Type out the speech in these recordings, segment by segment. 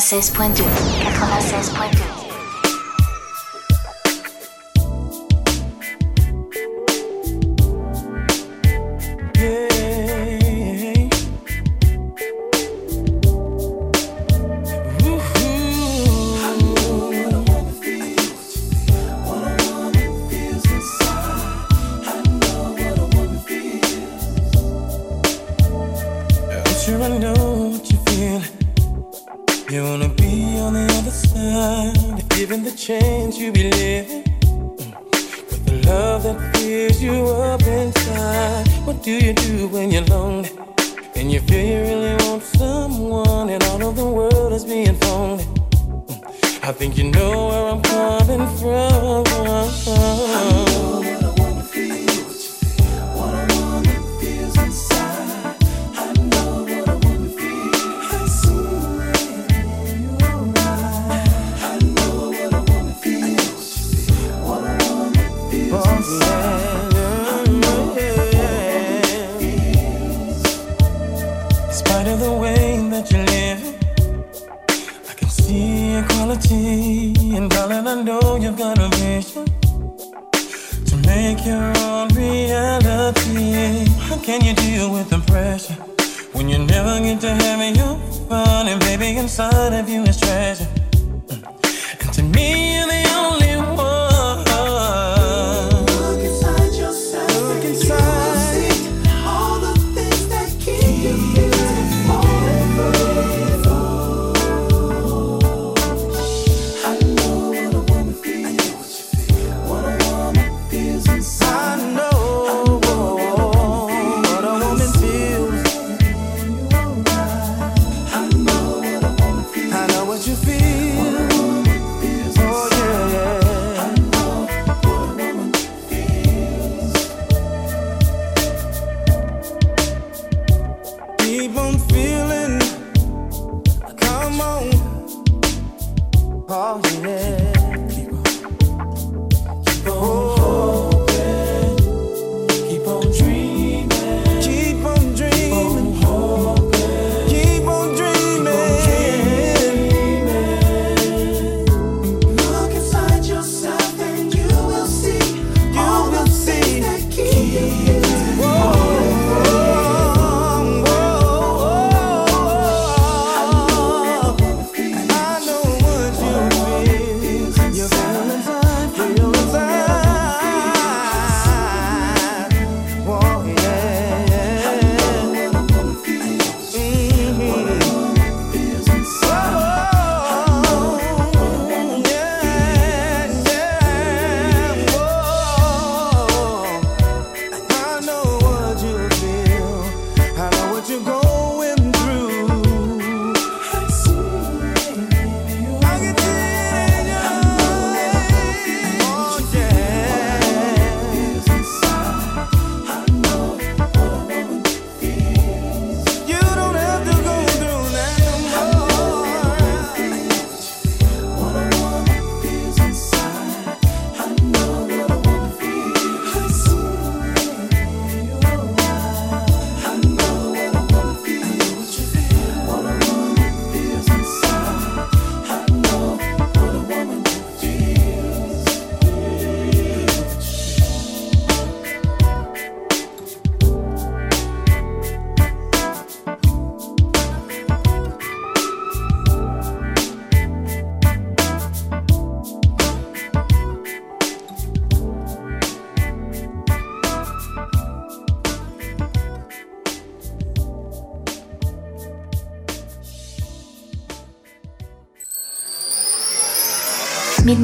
96.2 do you do when you're lonely? And you feel you really want someone, and all of the world is being phony. I think you know where I'm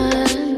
one.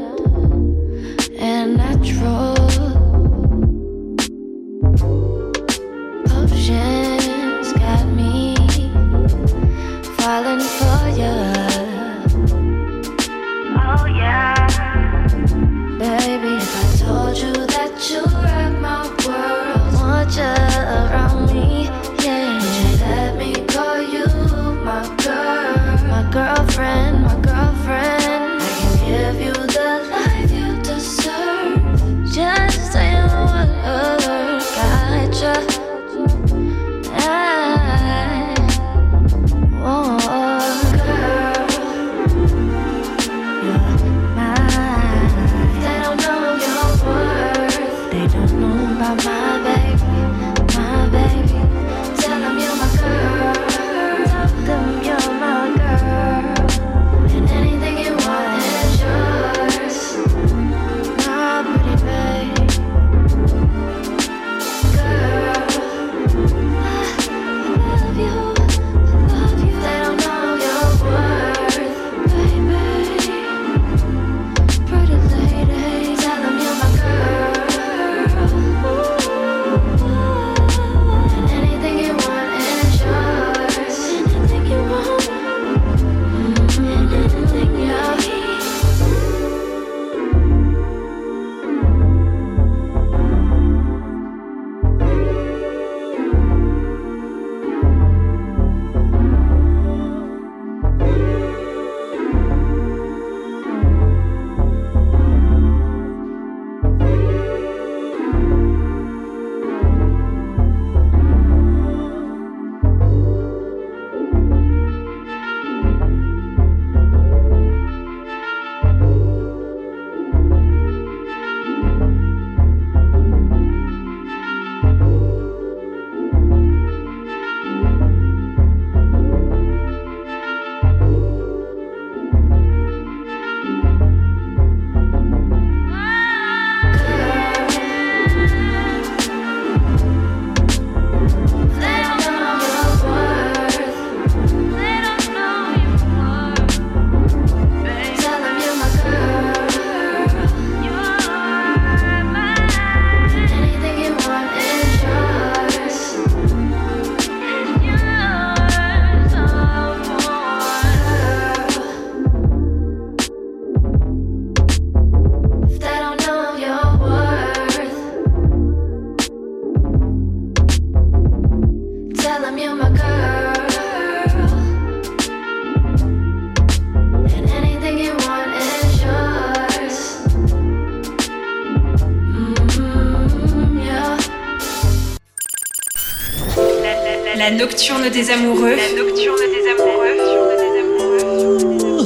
Nocturne des amoureux. La nocturne des amoureux.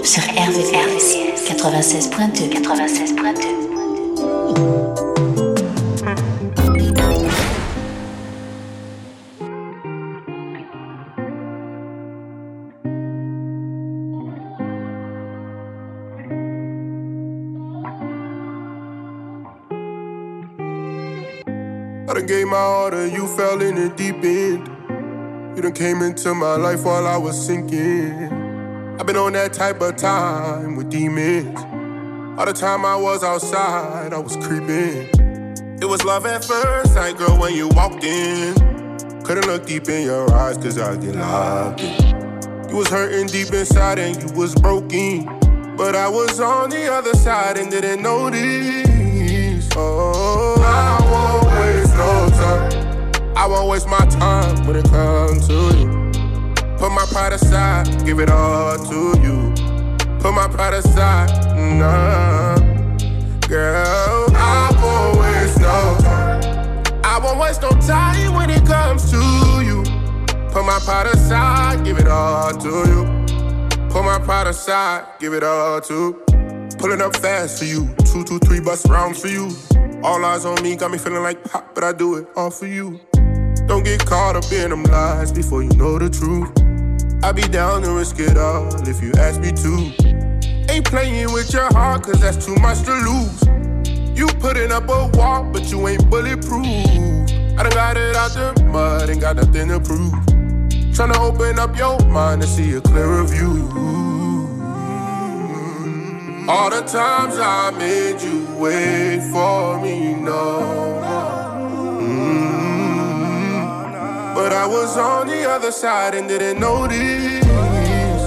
Sur RVCS 96.2 96.2 gave my all to you, fell in the deep end. Came into my life while I was sinking. I've been on that type of time with demons. All the time I was outside, I was creeping. It was love at first sight, girl, when you walked in. Couldn't look deep in your eyes, cause I get locked in. You was hurting deep inside and you was broken. But I was on the other side and didn't notice. Oh, I won't waste no time. I won't waste my time when it comes to you. Put my pride aside, give it all to you. Put my pride aside, nah. Girl, I won't waste no time. I won't waste no time when it comes to you. Put my pride aside, give it all to you. Put my pride aside, give it all to. you. Pulling up fast for you, two, two, three bus rounds for you. All eyes on me, got me feeling like pop, but I do it all for you. Don't get caught up in them lies before you know the truth. I be down to risk it all if you ask me to. Ain't playing with your heart, cause that's too much to lose. You putting up a wall, but you ain't bulletproof. I done got it out the mud, ain't got nothing to prove. Tryna open up your mind to see a clearer view. All the times I made you wait for me, no. But I was on the other side and didn't notice.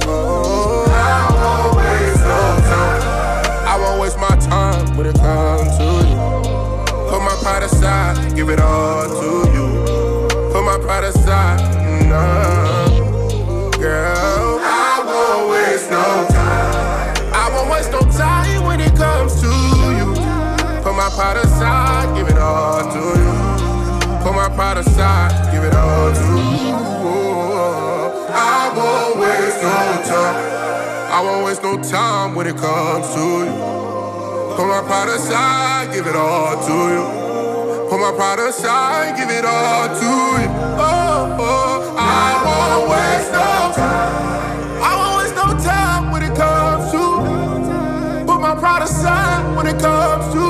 Oh, I won't waste no time. I won't waste my time when it comes to you. Put my pride aside, give it all to you. Put my pride aside, nah. Girl, I won't waste no time. I won't waste no time when it comes to you. Put my pride aside, give it all to you. Put my pride aside, give it all to you. I won't waste no time. I won't waste no time when it comes to you. Put my pride aside, give it all to you. Put my pride aside, give it all to you. Oh, oh, I won't waste no time. I won't waste no time when it comes to Put my pride aside when it comes to you.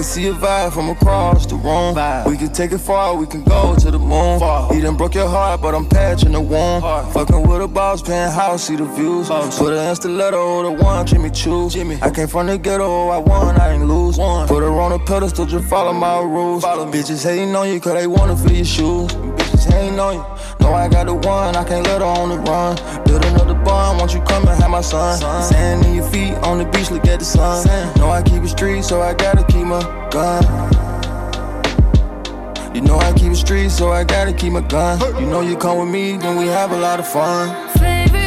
can see a vibe from across the room. We can take it far, we can go to the moon. He done broke your heart, but I'm patching the wound. Fucking with a boss, paying house, see the views. Put her in stiletto, the one Jimmy Choo. I came from the ghetto, I won, I ain't lose. One. Put her on a pedestal, just follow my rules. Bitches hating on you, cause they wanna feel your shoes. Bitches hating on you. Know I got the one, I can't let her on the run. Build another bond, won't you come and have my son? Sand in your feet on the beach, look at the sun. Know I keep it street, so I gotta keep my gun. You know I keep it street, so I gotta keep my gun. You know you come with me, then we have a lot of fun. 96.2.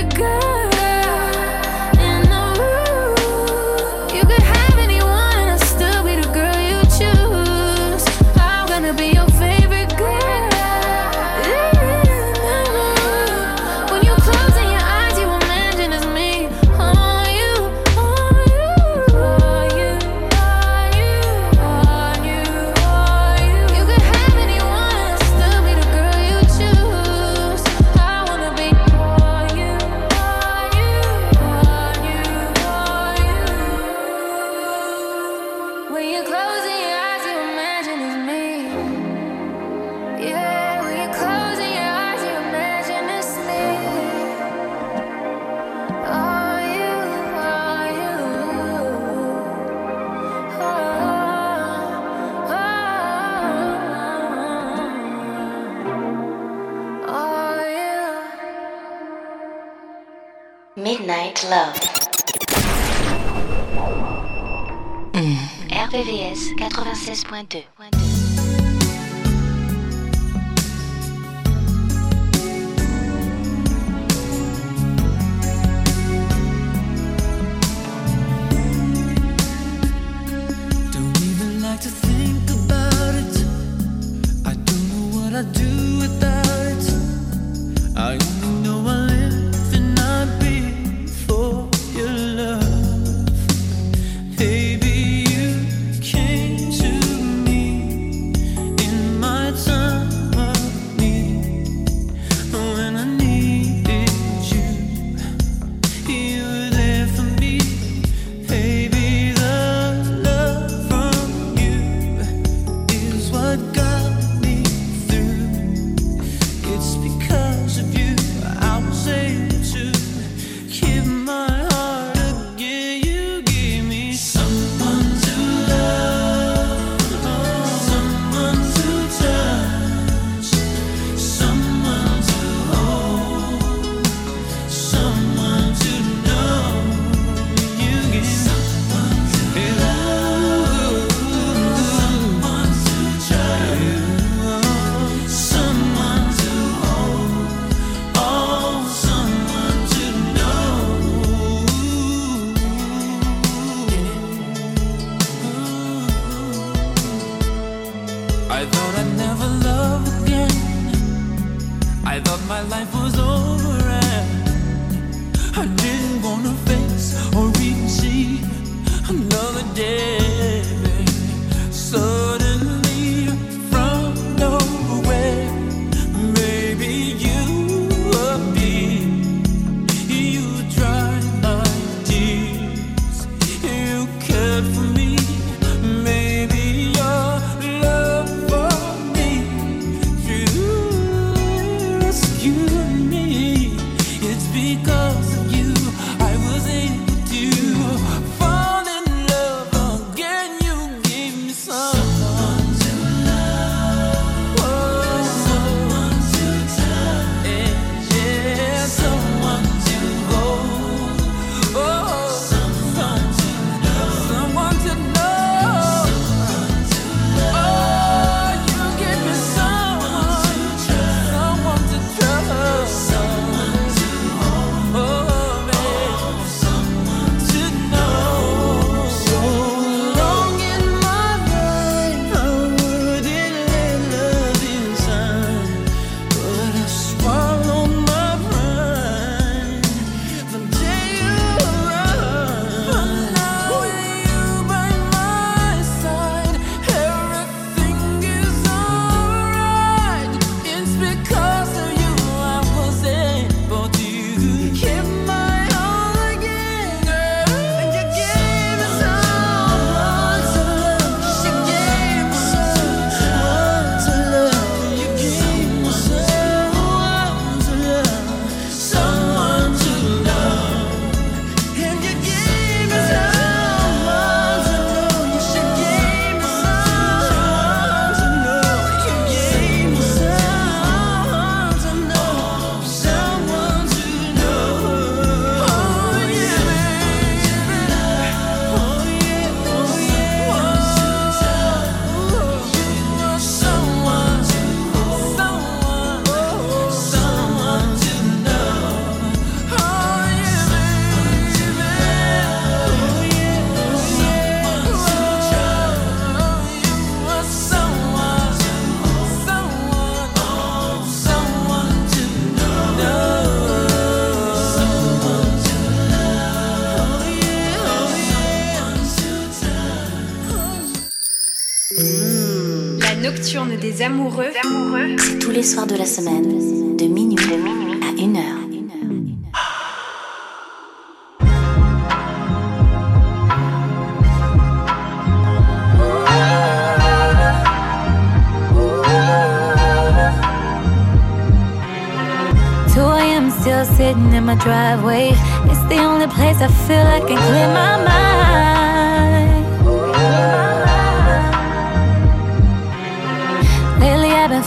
love. Mm. RVVS 96.2. good for me. Amoureux. C'est tous les soirs de la semaine, de minuit, à 1 heure. still sitting in my driveway. It's the only place I feel I can clear my mind.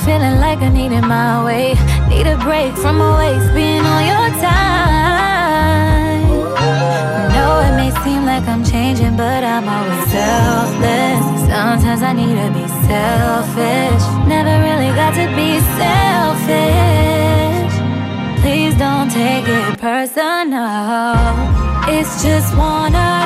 Feeling like I needed my way. Need a break from always being on your time. know it may seem like I'm changing, but I'm always selfless. Sometimes I need to be selfish. Never really got to be selfish. Please don't take it personal. It's just one of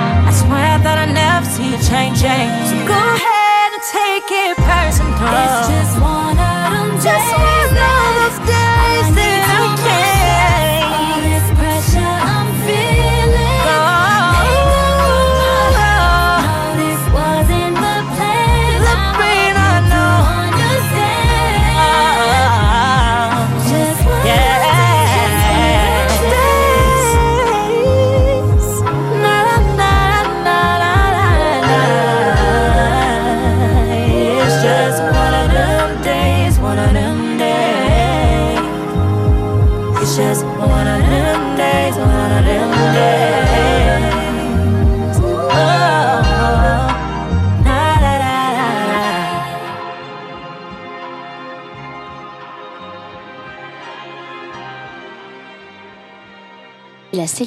I swear that I never see you changing. So go ahead and take it personal. It's just one of them days. Just one of those days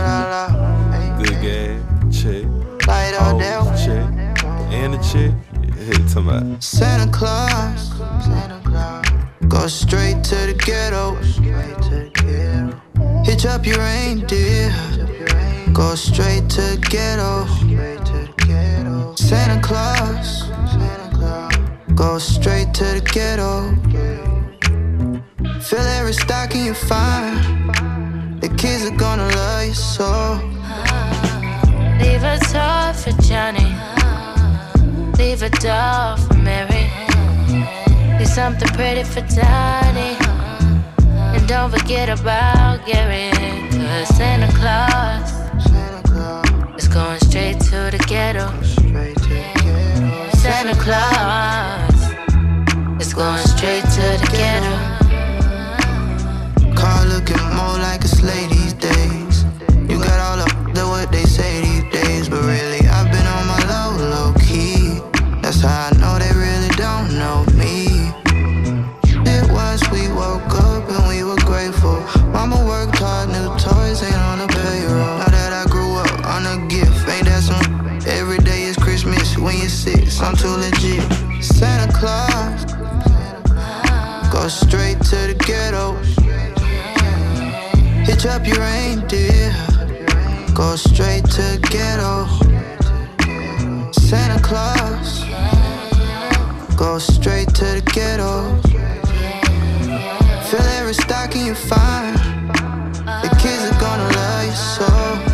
la, la. Good game, check. Light Hoes, there. check. And the chick, yeah, talking about. Santa Claus, Santa Claus, go straight to the ghetto. Straight to the ghetto. Hitch up your reindeer, go straight to the ghetto. Straight to the ghetto. Santa Claus, Santa Claus, go straight to the ghetto. Fill every stocking you find. The kids are gonna love you so. Leave a toy for Johnny. Leave a doll for Mary. Leave something pretty for Donnie. And don't forget about Gary. Cause Santa Claus Santa Claus, is going straight to the ghetto. straight to the ghetto. Santa Claus is going straight to the ghetto. Car looking more like a sleigh Up your reindeer. Go straight to ghetto. Santa Claus. Go straight to the ghetto. Fill every stocking you find. The kids are gonna love you so.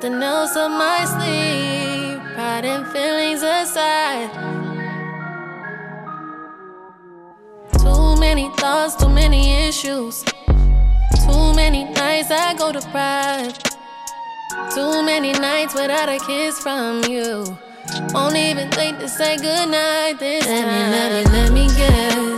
Nothing else up my sleeve. Pride and feelings aside. Too many thoughts, too many issues. Too many nights I go to pride. Too many nights without a kiss from you. Won't even think to say goodnight this let time. Let me, let me, let me guess.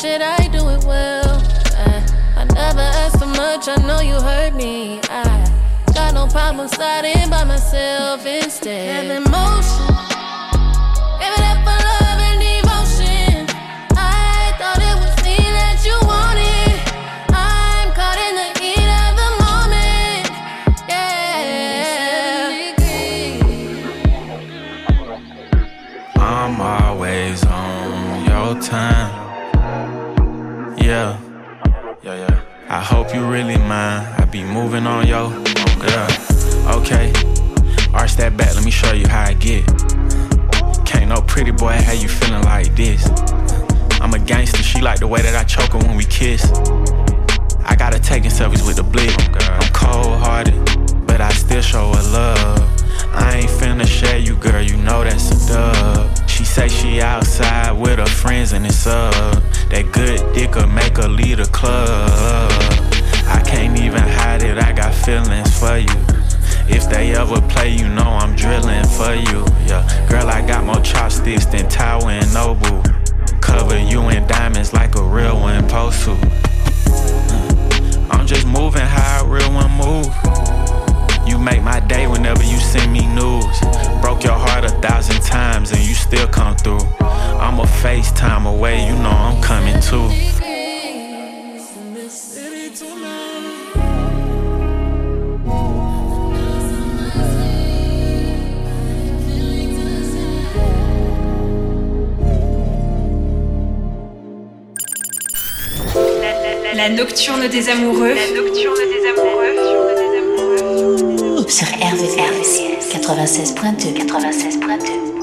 Shit, I do it well. I, I never asked for much, I know you heard me. I got no problem sliding by myself instead. Have emotion. Yeah, yeah, yeah. I hope you really mind. I be moving on yo. Yeah, okay. Arch that back, let me show you how I get. Can't no pretty boy, how you feeling like this? I'm a gangster, she like the way that I choke her when we kiss. I gotta taking selfies with the blick. I'm cold hearted, but I still show her love. I ain't finna share you, girl, you know that's a dub. She say she outside with her friends and it's up. That good dick'll make her lead a club. I can't even hide it, I got feelings for you. If they ever play, you know I'm drilling for you. Yeah, girl, I got more chopsticks than Tower and Noble. Cover you in diamonds like a real one supposed to. Uh, I'm just moving how a real one move. You make my day whenever you send me news. Broke your heart a thousand times and you still come through. I'm a FaceTime away, you know I'm coming too. La nocturne des amoureux. La nocturne des amoureux. Sur RVCS 96.2 96.2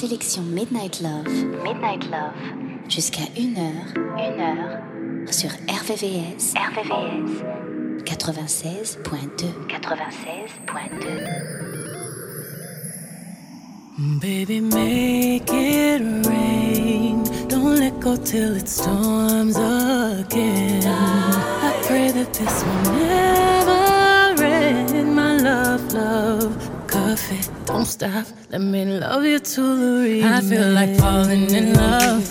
sélection Midnight Love, Midnight Love, jusqu'à 1h, 1h, sur RVVS, RVVS, 96.2, 96.2. Baby, make it rain. Don't let go till it storms again. I pray that this will never end. My love, love, coffee, don't stop. Let me love you to the reason. I feel like falling in love,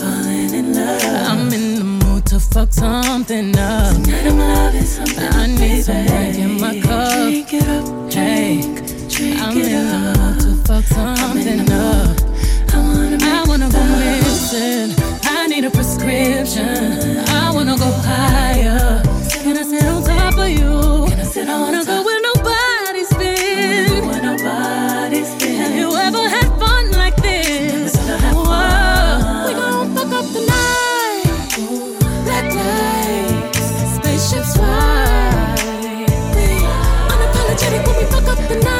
falling in love. I'm in the mood to fuck something up. Tonight I'm loving something. I need some drink in my cup. Drink it up, drink, drink I'm it in up. the mood to fuck something up. I wanna, I wanna go missing. I need a prescription. I wanna go higher. Can I sit on top of you? Can I sit I wanna go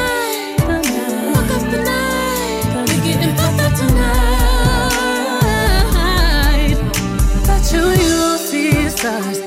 stars.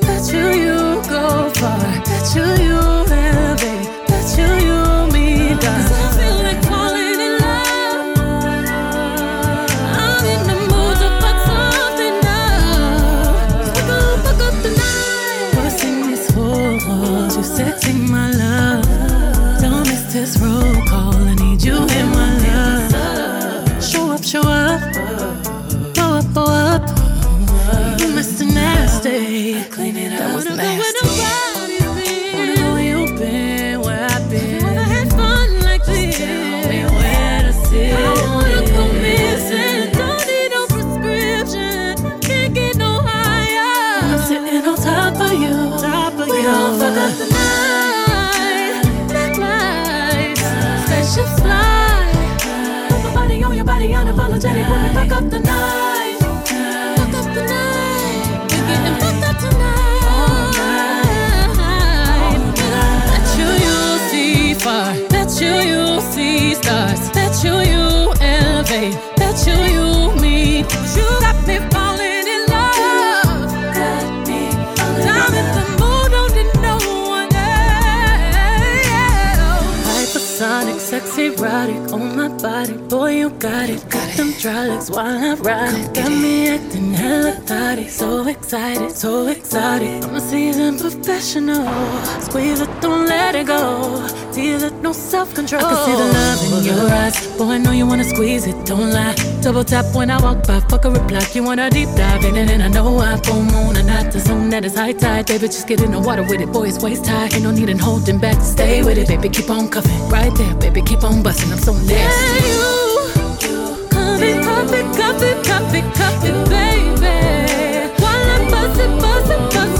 When we fuck up the night. Up the night. We're getting fucked up tonight. Bet you you'll see. Bet you you'll see stars. Bet you you erotic on my body. Boy, you got it. Got them dry legs while I ride it. Got me acting hella thotty. So excited, so excited. I'm a seasoned professional. Squeeze it, don't let it go. Feel it, no self control. I can see the love in your eyes. Boy, I know you wanna squeeze it, don't lie. Double tap when I walk by, fuck a reply. You wanna deep dive in it, and I know I full moon and not the zone that is high tide. Baby, just get in the water with it, boy, it's waist high. Ain't no need in holding back, stay with it, baby, keep on cuffing. Right there, baby, keep on busting, I'm so nasty. Yeah, you, come and cuff it, cuff it, cuff it, cuff it, baby. While I'm bustin', bustin', bustin'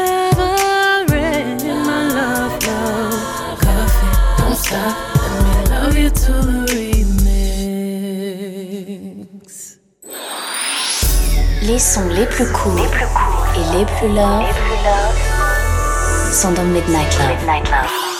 Les sons les plus courts et les plus love sont dans Midnight Love.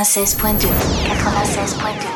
96.2 96.2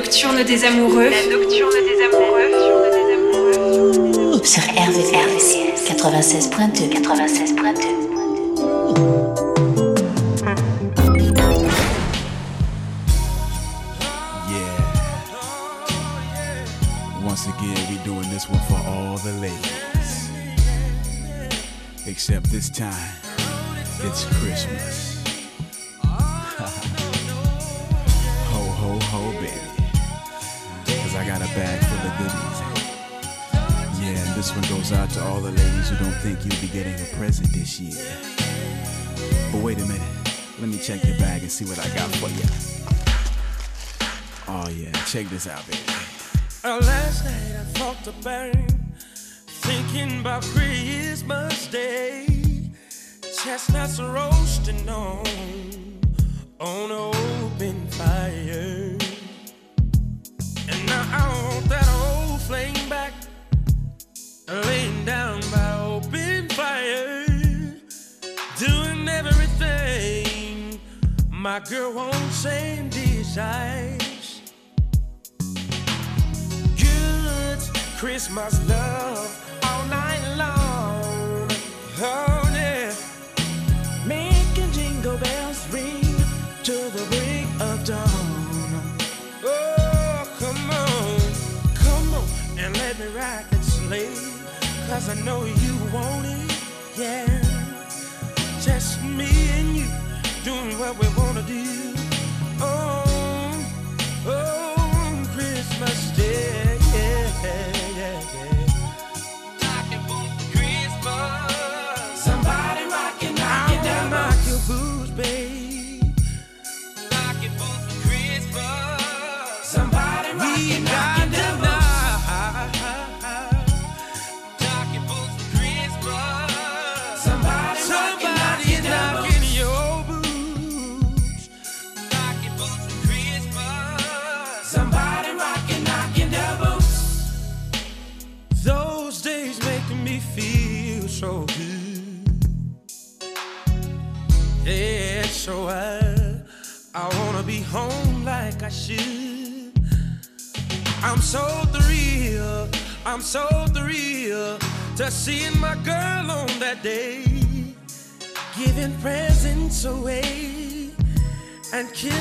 nocturne des amoureux. La nocturne des amoureux. Sur RVRVCS 96.2 96.2 except this time it's Christmas. don't think you'll be getting a present this year. But wait a minute, let me check your bag and see what I got for you. Oh yeah, check this out, baby. Uh, last night I thought about thinking about Christmas Day, chestnuts roasting on an open fire. Girl won't same desires. Good Christmas love.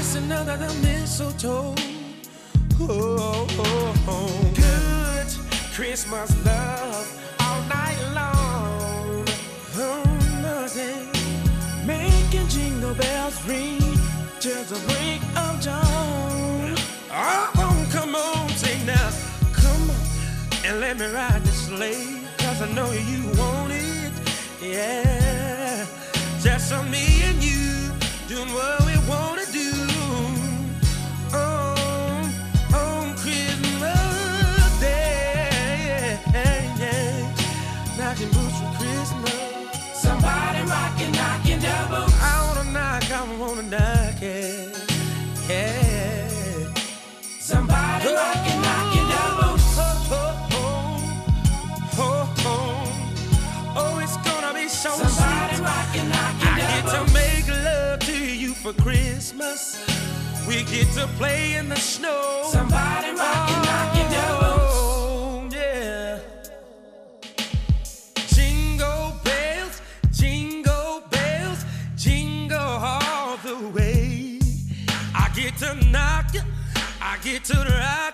kissing under the mistletoe. Oh, oh, oh. Good Christmas love all night long. Oh, nothing making jingle bells ring till the break of dawn. Oh, come on, sing now. Come on and let me ride this sleigh. Cause I know you want it. Yeah. Just on me and you doing what we want. We get to play in the snow. Somebody rockin', oh, knockin' doubles. Yeah. Jingle bells, jingle bells, jingle all the way. I get to knock I get to ride.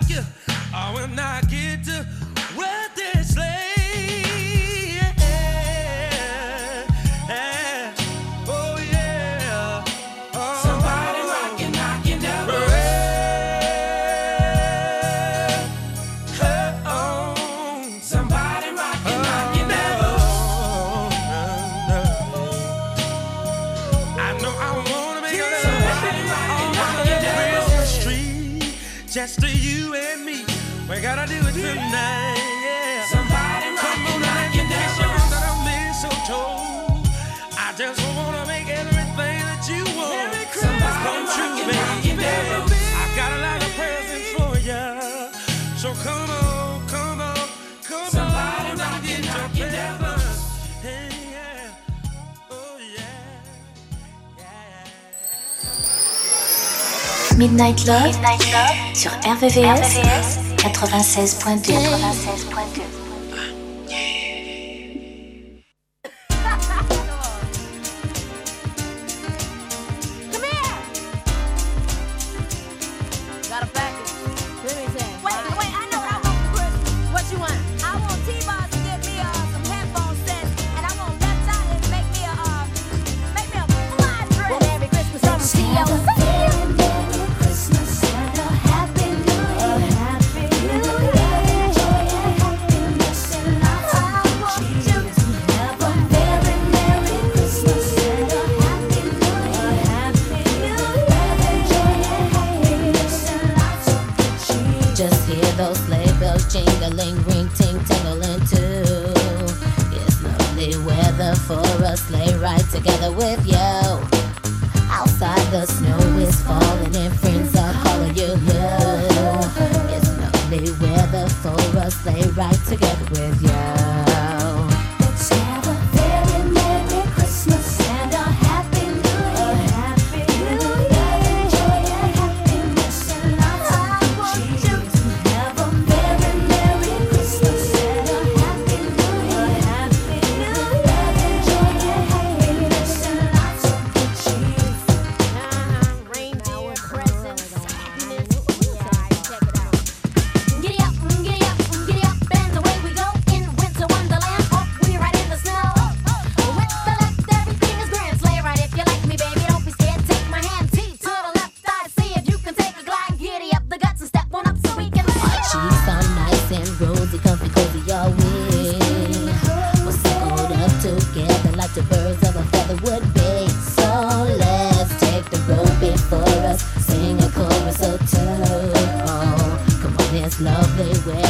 Midnight Love, Midnight Love, sur RVVS, RVVS 96.2. 96.2. they were.